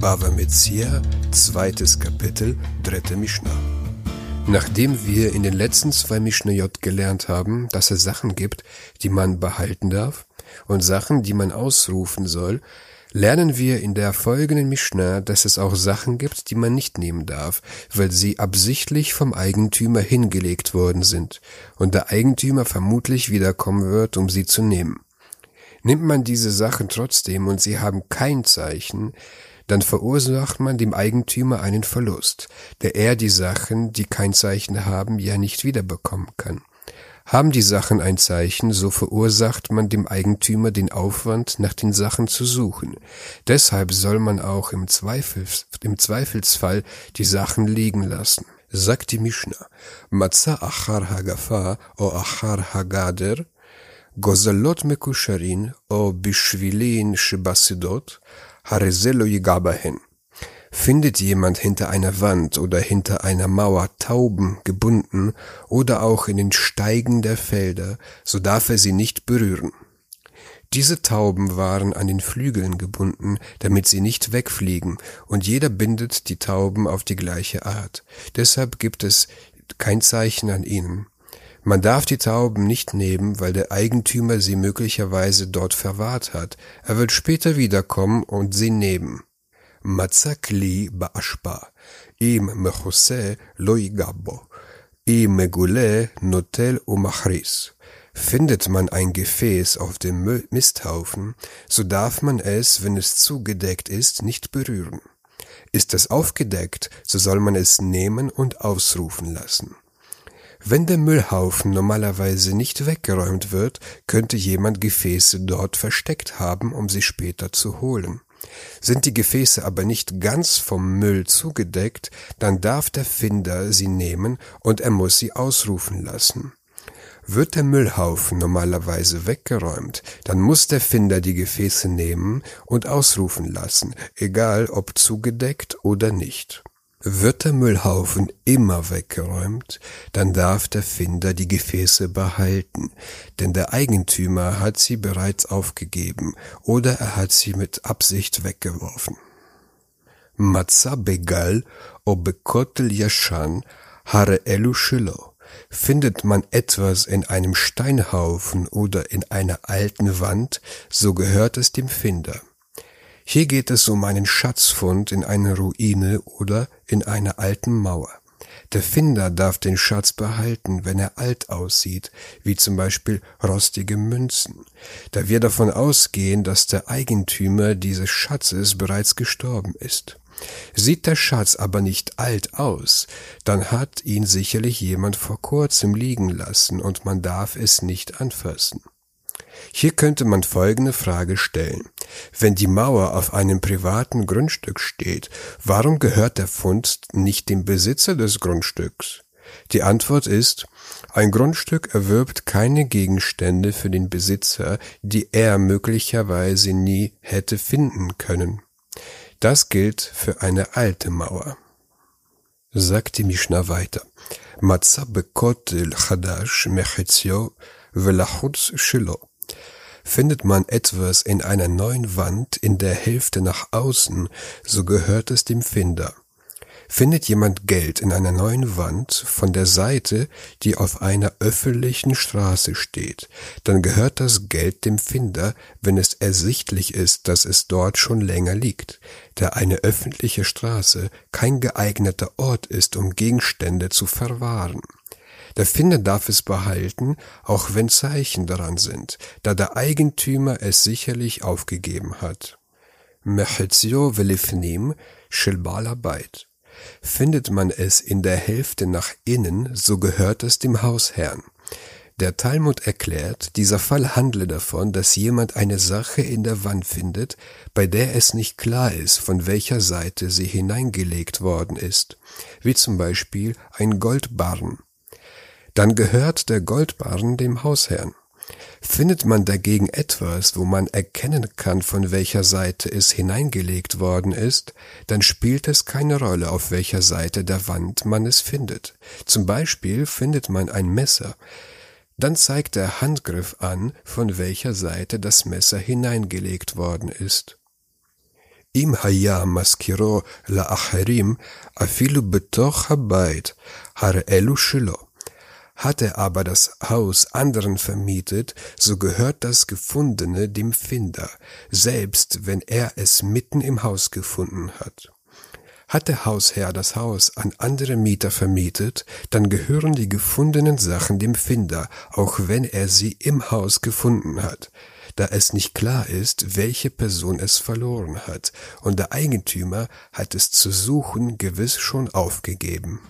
Bava Metzia, zweites Kapitel, dritte Mishnah. Nachdem wir in den letzten zwei Mishnayot gelernt haben, dass es Sachen gibt, die man behalten darf und Sachen, die man ausrufen soll, lernen wir in der folgenden Mishnah, dass es auch Sachen gibt, die man nicht nehmen darf, weil sie absichtlich vom Eigentümer hingelegt worden sind und der Eigentümer vermutlich wiederkommen wird, um sie zu nehmen. Nimmt man diese Sachen trotzdem und sie haben kein Zeichen, dann verursacht man dem Eigentümer einen Verlust, der er die Sachen, die kein Zeichen haben, ja nicht wiederbekommen kann. Haben die Sachen ein Zeichen, so verursacht man dem Eigentümer den Aufwand, nach den Sachen zu suchen. Deshalb soll man auch im, Zweifels, im Zweifelsfall die Sachen liegen lassen. Sagt die Mishnah, Matza achar hagafa o achar hagader, gozalot mekusharin o bishvilin shibasidot, Harisello Yigaba hin. Findet jemand hinter einer Wand oder hinter einer Mauer Tauben gebunden oder auch in den Steigen der Felder, so darf er sie nicht berühren. Diese Tauben waren an den Flügeln gebunden, damit sie nicht wegfliegen, und jeder bindet die Tauben auf die gleiche Art. Deshalb gibt es kein Zeichen an ihnen. Man darf die Tauben nicht nehmen, weil der Eigentümer sie möglicherweise dort verwahrt hat. Er wird später wiederkommen und sie nehmen. Matzakli ba'ashpa, im mechose lo yigabo, im megule notel umachris. Findet man ein Gefäß auf dem Misthaufen, so darf man es, wenn es zugedeckt ist, nicht berühren. Ist es aufgedeckt, so soll man es nehmen und ausrufen lassen. Wenn der Müllhaufen normalerweise nicht weggeräumt wird, könnte jemand Gefäße dort versteckt haben, um sie später zu holen. Sind die Gefäße aber nicht ganz vom Müll zugedeckt, dann darf der Finder sie nehmen und er muss sie ausrufen lassen. Wird der Müllhaufen normalerweise weggeräumt, dann muss der Finder die Gefäße nehmen und ausrufen lassen, egal ob zugedeckt oder nicht. Wird der Müllhaufen immer weggeräumt, dann darf der Finder die Gefäße behalten, denn der Eigentümer hat sie bereits aufgegeben oder er hat sie mit Absicht weggeworfen. Matza begal o bekotel yashan hare elu shilo. Findet man etwas in einem Steinhaufen oder in einer alten Wand, so gehört es dem Finder. Hier geht es um einen Schatzfund in einer Ruine oder in einer alten Mauer. Der Finder darf den Schatz behalten, wenn er alt aussieht, wie zum Beispiel rostige Münzen, da wir davon ausgehen, dass der Eigentümer dieses Schatzes bereits gestorben ist. Sieht der Schatz aber nicht alt aus, dann hat ihn sicherlich jemand vor kurzem liegen lassen und man darf es nicht anfassen. Hier könnte man folgende Frage stellen. Wenn die Mauer auf einem privaten Grundstück steht, warum gehört der Fund nicht dem Besitzer des Grundstücks? Die Antwort ist, ein Grundstück erwirbt keine Gegenstände für den Besitzer, die er möglicherweise nie hätte finden können. Das gilt für eine alte Mauer. Sagt die Mishnah weiter. Matzah bekotel chadash mechetzio velachutz shilo. Findet man etwas in einer neuen Wand in der Hälfte nach außen, so gehört es dem Finder. Findet jemand Geld in einer neuen Wand von der Seite, die auf einer öffentlichen Straße steht, dann gehört das Geld dem Finder, wenn es ersichtlich ist, dass es dort schon länger liegt, da eine öffentliche Straße kein geeigneter Ort ist, um Gegenstände zu verwahren. Der Finder darf es behalten, auch wenn Zeichen daran sind, da der Eigentümer es sicherlich aufgegeben hat. Mechetzio velifnim shel Beit. Findet man es in der Hälfte nach innen, so gehört es dem Hausherrn. Der Talmud erklärt, dieser Fall handle davon, dass jemand eine Sache in der Wand findet, bei der es nicht klar ist, von welcher Seite sie hineingelegt worden ist, wie zum Beispiel ein Goldbarren dann gehört der Goldbarren dem Hausherrn. Findet man dagegen etwas, wo man erkennen kann, von welcher Seite es hineingelegt worden ist, dann spielt es keine Rolle, auf welcher Seite der Wand man es findet. Zum Beispiel findet man ein Messer, dann zeigt der Handgriff an, von welcher Seite das Messer hineingelegt worden ist. אם היה מזכירו לאחרים, אפילו בתוך הבית, הרי אלו שלו. Hat er aber das Haus anderen vermietet, so gehört das Gefundene dem Finder, selbst wenn er es mitten im Haus gefunden hat. Hat der Hausherr das Haus an andere Mieter vermietet, dann gehören die gefundenen Sachen dem Finder, auch wenn er sie im Haus gefunden hat, da es nicht klar ist, welche Person es verloren hat, und der Eigentümer hat es zu suchen gewiss schon aufgegeben.